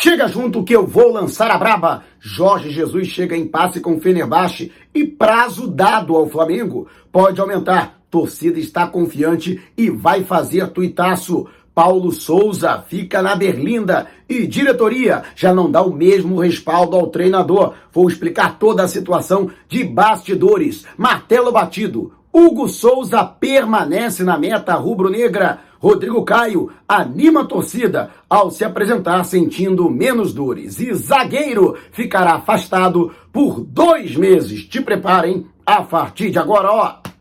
Chega junto que eu vou lançar a braba. Jorge Jesus chega em passe com Fenerbahçe e prazo dado ao Flamengo pode aumentar. Torcida está confiante e vai fazer tuitaço. Paulo Souza fica na berlinda e diretoria já não dá o mesmo respaldo ao treinador. Vou explicar toda a situação de bastidores. Martelo batido. Hugo Souza permanece na meta rubro-negra. Rodrigo Caio anima a torcida ao se apresentar sentindo menos dores. E zagueiro ficará afastado por dois meses. Te preparem a partir de agora, ó.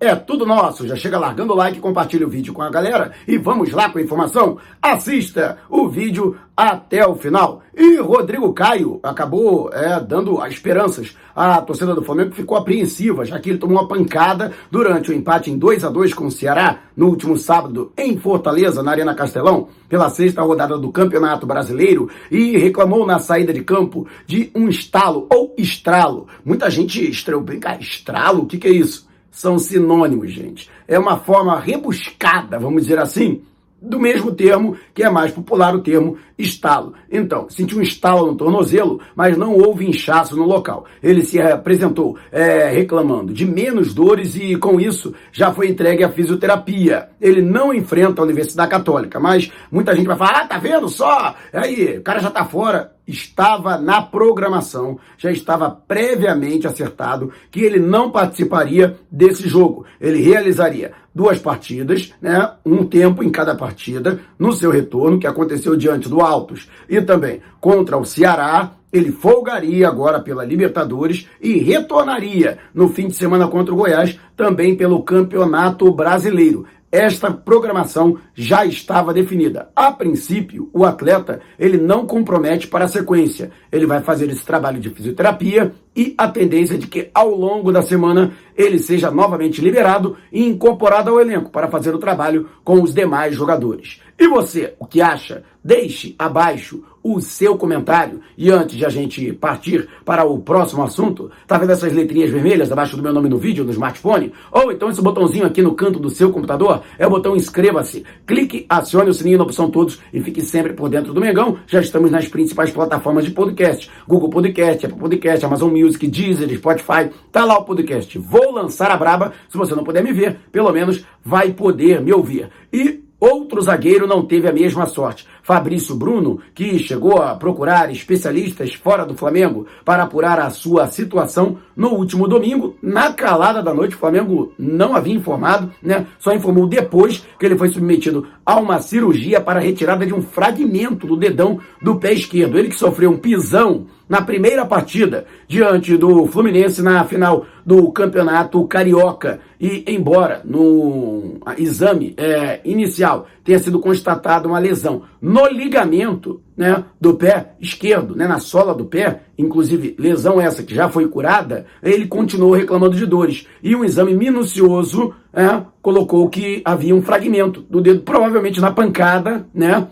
É tudo nosso. Já chega largando o like, compartilha o vídeo com a galera e vamos lá com a informação. Assista o vídeo até o final. E Rodrigo Caio acabou é, dando as esperanças. A torcida do Flamengo ficou apreensiva, já que ele tomou uma pancada durante o empate em 2 a 2 com o Ceará no último sábado em Fortaleza, na Arena Castelão, pela sexta rodada do Campeonato Brasileiro e reclamou na saída de campo de um estalo ou estralo. Muita gente estreou cara, estralo? O que, que é isso? São sinônimos, gente. É uma forma rebuscada, vamos dizer assim, do mesmo termo que é mais popular, o termo estalo. Então, sentiu um estalo no tornozelo, mas não houve inchaço no local. Ele se apresentou é, reclamando de menos dores e, com isso, já foi entregue à fisioterapia. Ele não enfrenta a Universidade Católica, mas muita gente vai falar: ah, tá vendo só? Aí, o cara já tá fora estava na programação, já estava previamente acertado que ele não participaria desse jogo. Ele realizaria duas partidas, né, um tempo em cada partida, no seu retorno, que aconteceu diante do Altos e também contra o Ceará. Ele folgaria agora pela Libertadores e retornaria no fim de semana contra o Goiás, também pelo Campeonato Brasileiro esta programação já estava definida. A princípio, o atleta ele não compromete para a sequência. Ele vai fazer esse trabalho de fisioterapia e a tendência de que ao longo da semana ele seja novamente liberado e incorporado ao elenco para fazer o trabalho com os demais jogadores. E você, o que acha? Deixe abaixo o seu comentário. E antes de a gente partir para o próximo assunto, tá vendo essas letrinhas vermelhas abaixo do meu nome no vídeo, no smartphone? Ou então esse botãozinho aqui no canto do seu computador? É o botão inscreva-se. Clique, acione o sininho na opção todos e fique sempre por dentro do Mengão. Já estamos nas principais plataformas de podcast. Google Podcast, Apple Podcast, Amazon Music, Deezer, Spotify. Tá lá o podcast. Vou lançar a braba. Se você não puder me ver, pelo menos vai poder me ouvir. E Outro zagueiro não teve a mesma sorte. Fabrício Bruno, que chegou a procurar especialistas fora do Flamengo para apurar a sua situação no último domingo, na calada da noite, o Flamengo não havia informado, né? Só informou depois que ele foi submetido a uma cirurgia para retirada de um fragmento do dedão do pé esquerdo. Ele que sofreu um pisão na primeira partida diante do Fluminense na final do Campeonato Carioca. E embora no exame é, inicial tenha sido constatada uma lesão no ligamento né, do pé esquerdo, né, na sola do pé, inclusive lesão essa que já foi curada, ele continuou reclamando de dores. E um exame minucioso é, colocou que havia um fragmento do dedo, provavelmente na pancada, né,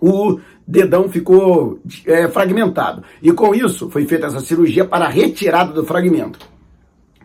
o dedão ficou é, fragmentado. E com isso foi feita essa cirurgia para a retirada do fragmento.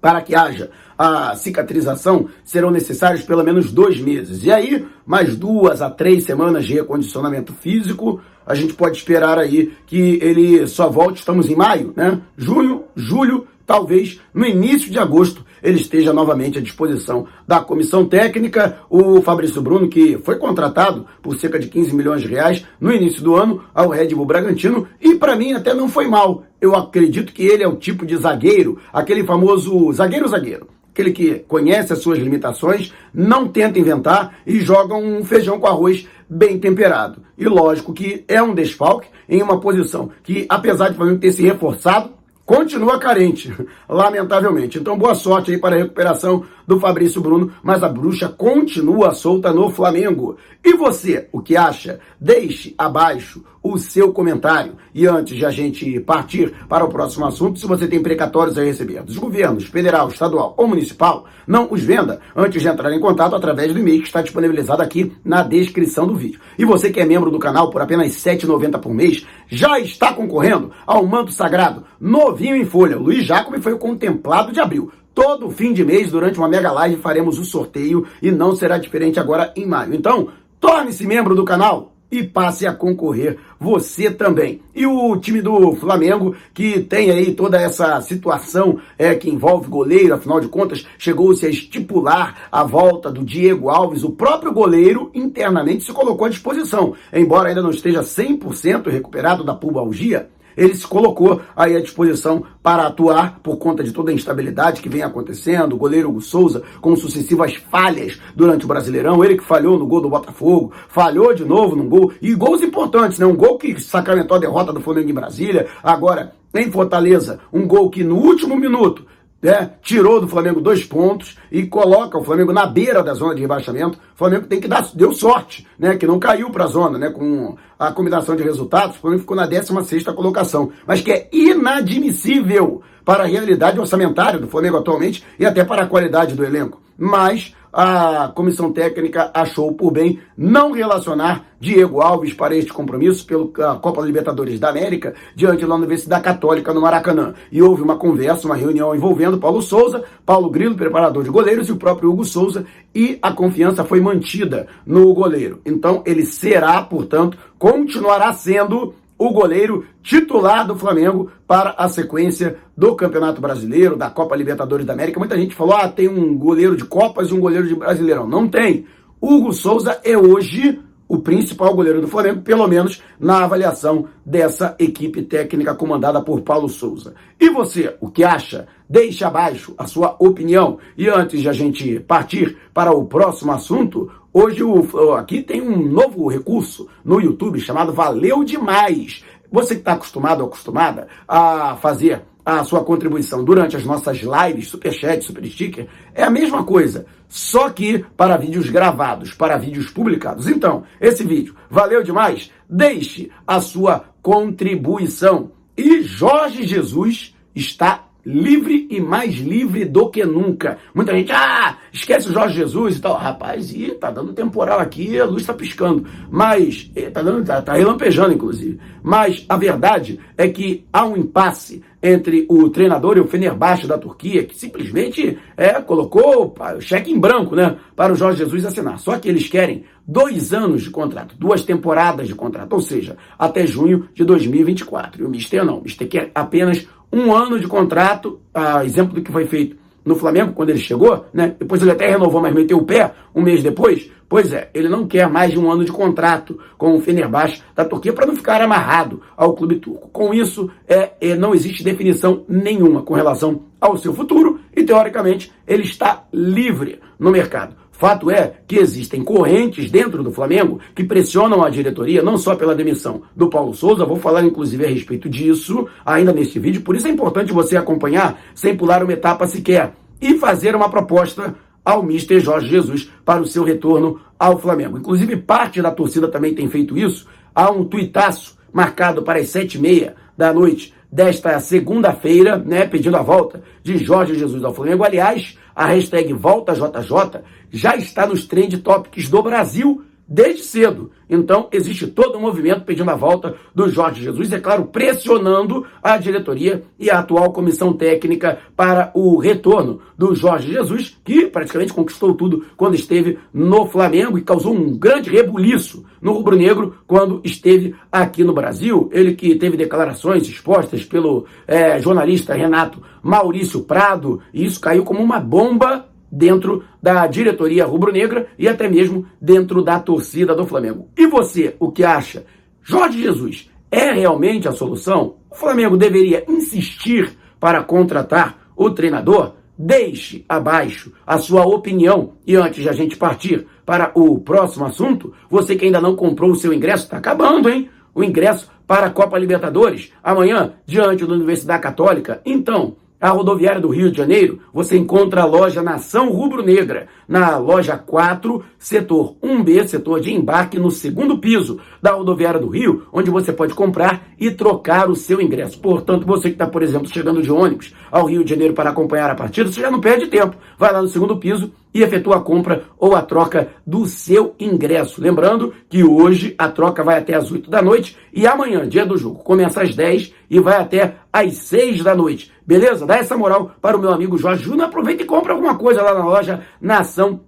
Para que haja a cicatrização, serão necessários pelo menos dois meses. E aí, mais duas a três semanas de recondicionamento físico. A gente pode esperar aí que ele só volte, estamos em maio, né? Junho, julho, talvez no início de agosto ele esteja novamente à disposição da comissão técnica. O Fabrício Bruno, que foi contratado por cerca de 15 milhões de reais no início do ano ao Red Bull Bragantino, e para mim até não foi mal. Eu acredito que ele é o tipo de zagueiro, aquele famoso zagueiro-zagueiro. Aquele que conhece as suas limitações, não tenta inventar e joga um feijão com arroz bem temperado. E lógico que é um desfalque em uma posição que, apesar de Flamengo ter se reforçado, continua carente, lamentavelmente. Então, boa sorte aí para a recuperação do Fabrício Bruno, mas a bruxa continua solta no Flamengo. E você, o que acha? Deixe abaixo o seu comentário. E antes de a gente partir para o próximo assunto, se você tem precatórios a receber dos governos federal, estadual ou municipal, não os venda antes de entrar em contato através do e-mail que está disponibilizado aqui na descrição do vídeo. E você que é membro do canal por apenas R$ 7,90 por mês, já está concorrendo ao manto sagrado novinho em folha. Luiz Jacob foi o contemplado de abril. Todo fim de mês, durante uma mega live, faremos o sorteio e não será diferente agora em maio. Então, torne-se membro do canal e passe a concorrer você também. E o time do Flamengo, que tem aí toda essa situação é, que envolve goleiro, afinal de contas, chegou-se a estipular a volta do Diego Alves, o próprio goleiro internamente se colocou à disposição, embora ainda não esteja 100% recuperado da pubalgia, ele se colocou aí à disposição para atuar por conta de toda a instabilidade que vem acontecendo. O goleiro Hugo Souza com sucessivas falhas durante o Brasileirão, ele que falhou no gol do Botafogo, falhou de novo no gol, e gols importantes, né? Um gol que sacramentou a derrota do Flamengo em Brasília, agora em Fortaleza, um gol que no último minuto né, tirou do Flamengo dois pontos e coloca o Flamengo na beira da zona de rebaixamento. O Flamengo tem que dar, deu sorte, né, que não caiu para a zona, né, com a combinação de resultados, o Flamengo ficou na 16 colocação, mas que é inadmissível para a realidade orçamentária do Flamengo atualmente e até para a qualidade do elenco. Mas a comissão técnica achou por bem não relacionar Diego Alves para este compromisso pela Copa Libertadores da América diante da Universidade Católica no Maracanã. E houve uma conversa, uma reunião envolvendo Paulo Souza, Paulo Grilo, preparador de goleiros, e o próprio Hugo Souza, e a confiança foi mantida no goleiro. Então ele será, portanto, continuará sendo o goleiro titular do Flamengo para a sequência do Campeonato Brasileiro, da Copa Libertadores da América. Muita gente falou: ah, tem um goleiro de Copas e um goleiro de Brasileirão. Não tem. Hugo Souza é hoje o principal goleiro do Flamengo, pelo menos na avaliação dessa equipe técnica comandada por Paulo Souza. E você, o que acha? Deixe abaixo a sua opinião. E antes de a gente partir para o próximo assunto, hoje o, aqui tem um novo recurso no YouTube chamado Valeu Demais. Você que está acostumado ou acostumada a fazer a sua contribuição durante as nossas lives, Superchat, Super Sticker, é a mesma coisa, só que para vídeos gravados, para vídeos publicados. Então, esse vídeo valeu demais? Deixe a sua contribuição. E Jorge Jesus está livre e mais livre do que nunca. Muita gente, ah, esquece o Jorge Jesus e tal. Rapaz, e tá dando temporal aqui, a luz tá piscando. Mas, eh, tá, dando, tá, tá relampejando, inclusive. Mas a verdade é que há um impasse entre o treinador e o Fenerbahçe da Turquia, que simplesmente é, colocou o cheque em branco né, para o Jorge Jesus assinar. Só que eles querem dois anos de contrato, duas temporadas de contrato, ou seja, até junho de 2024. E o Mister não, o Mister quer apenas um ano de contrato, a exemplo do que foi feito no Flamengo quando ele chegou, né? Depois ele até renovou, mas meteu o pé um mês depois. Pois é, ele não quer mais de um ano de contrato com o Fenerbahçe da Turquia para não ficar amarrado ao clube turco. Com isso, é, é, não existe definição nenhuma com relação ao seu futuro e, teoricamente, ele está livre no mercado. Fato é que existem correntes dentro do Flamengo que pressionam a diretoria, não só pela demissão do Paulo Souza, vou falar inclusive a respeito disso ainda neste vídeo, por isso é importante você acompanhar sem pular uma etapa sequer e fazer uma proposta ao Mister Jorge Jesus para o seu retorno ao Flamengo. Inclusive, parte da torcida também tem feito isso. Há um tuitaço marcado para as sete e meia da noite desta segunda-feira, né, pedindo a volta de Jorge Jesus ao Flamengo. Aliás, a hashtag VoltaJJ já está nos trend topics do Brasil desde cedo. Então, existe todo um movimento pedindo a volta do Jorge Jesus, é claro, pressionando a diretoria e a atual comissão técnica para o retorno do Jorge Jesus, que praticamente conquistou tudo quando esteve no Flamengo e causou um grande rebuliço no rubro-negro quando esteve aqui no Brasil. Ele que teve declarações expostas pelo é, jornalista Renato Maurício Prado, e isso caiu como uma bomba dentro da diretoria rubro-negra e até mesmo dentro da torcida do Flamengo. E você, o que acha? Jorge Jesus é realmente a solução? O Flamengo deveria insistir para contratar o treinador? Deixe abaixo a sua opinião e antes de a gente partir para o próximo assunto, você que ainda não comprou o seu ingresso, está acabando, hein? O ingresso para a Copa Libertadores, amanhã, diante da Universidade Católica. Então, a rodoviária do Rio de Janeiro, você encontra a loja Nação Rubro Negra, na loja 4, setor 1B, setor de embarque, no segundo piso da rodoviária do Rio, onde você pode comprar e trocar o seu ingresso. Portanto, você que está, por exemplo, chegando de ônibus ao Rio de Janeiro para acompanhar a partida, você já não perde tempo. Vai lá no segundo piso e efetua a compra ou a troca do seu ingresso. Lembrando que hoje a troca vai até às 8 da noite e amanhã, dia do jogo, começa às 10 e vai até às 6 da noite. Beleza? Dá essa moral para o meu amigo Jorge Júnior. Aproveita e compra alguma coisa lá na loja Nação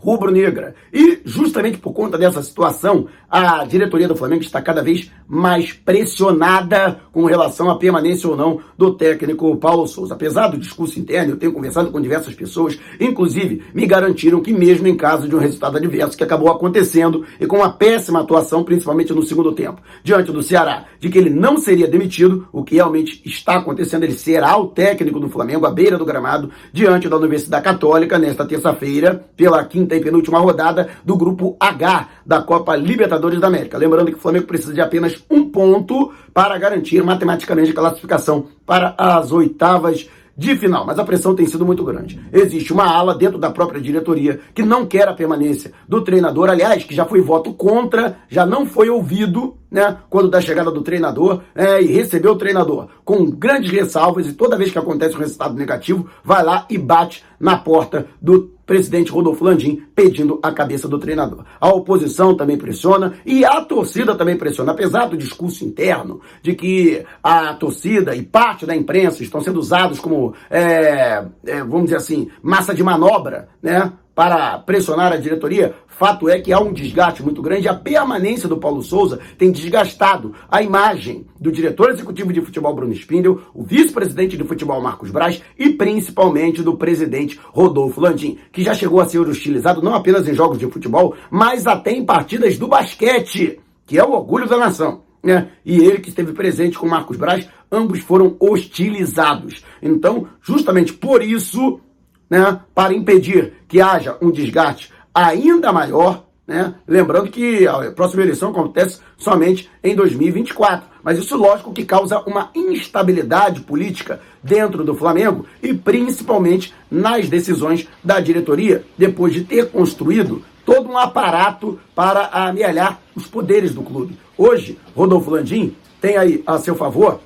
rubro-negra. E justamente por conta dessa situação, a diretoria do Flamengo está cada vez mais pressionada com relação à permanência ou não do técnico Paulo Souza. Apesar do discurso interno, eu tenho conversado com diversas pessoas, inclusive me garantiram que mesmo em caso de um resultado adverso que acabou acontecendo e com uma péssima atuação, principalmente no segundo tempo, diante do Ceará, de que ele não seria demitido, o que realmente está acontecendo, ele será o técnico do Flamengo à beira do gramado, diante da Universidade Católica, nesta terça-feira, pela quinta e penúltima rodada do grupo H da Copa Libertadores da América. Lembrando que o Flamengo precisa de apenas um ponto para garantir matematicamente a classificação para as oitavas de final, mas a pressão tem sido muito grande. Existe uma ala dentro da própria diretoria que não quer a permanência do treinador, aliás, que já foi voto contra, já não foi ouvido, né, quando da chegada do treinador, é, e recebeu o treinador com grandes ressalvas, e toda vez que acontece um resultado negativo, vai lá e bate na porta do presidente Rodolfo Landim pedindo a cabeça do treinador. A oposição também pressiona e a torcida também pressiona, apesar do discurso interno de que a torcida e parte da imprensa estão sendo usados como, é, é, vamos dizer assim, massa de manobra, né? Para pressionar a diretoria, fato é que há um desgaste muito grande. A permanência do Paulo Souza tem desgastado a imagem do diretor executivo de futebol Bruno Spindel, o vice-presidente de futebol Marcos Braz e principalmente do presidente Rodolfo Landim, que já chegou a ser hostilizado não apenas em jogos de futebol, mas até em partidas do basquete, que é o orgulho da nação. Né? E ele que esteve presente com Marcos Braz, ambos foram hostilizados. Então, justamente por isso, né, para impedir que haja um desgaste ainda maior, né, lembrando que a próxima eleição acontece somente em 2024. Mas isso, lógico, que causa uma instabilidade política dentro do Flamengo e principalmente nas decisões da diretoria, depois de ter construído todo um aparato para amealhar os poderes do clube. Hoje, Rodolfo Landim tem aí a seu favor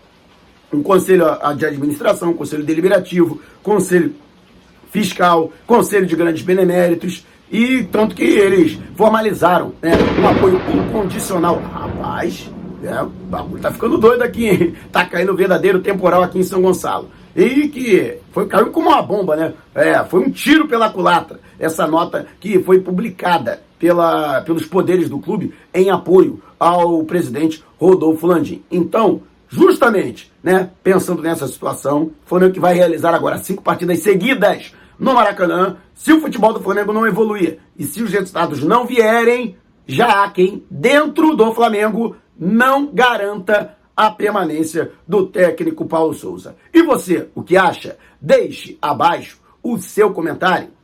um conselho de administração, um conselho deliberativo, conselho fiscal, conselho de grandes beneméritos, e tanto que eles formalizaram né, um apoio incondicional. Rapaz, é, o bagulho tá ficando doido aqui, tá caindo verdadeiro temporal aqui em São Gonçalo. E que foi caiu como uma bomba, né? É, foi um tiro pela culatra essa nota que foi publicada pela, pelos poderes do clube em apoio ao presidente Rodolfo Landim. Então, justamente, né, pensando nessa situação, o que vai realizar agora cinco partidas seguidas no Maracanã, se o futebol do Flamengo não evoluir e se os resultados não vierem, já há quem, dentro do Flamengo, não garanta a permanência do técnico Paulo Souza. E você, o que acha? Deixe abaixo o seu comentário.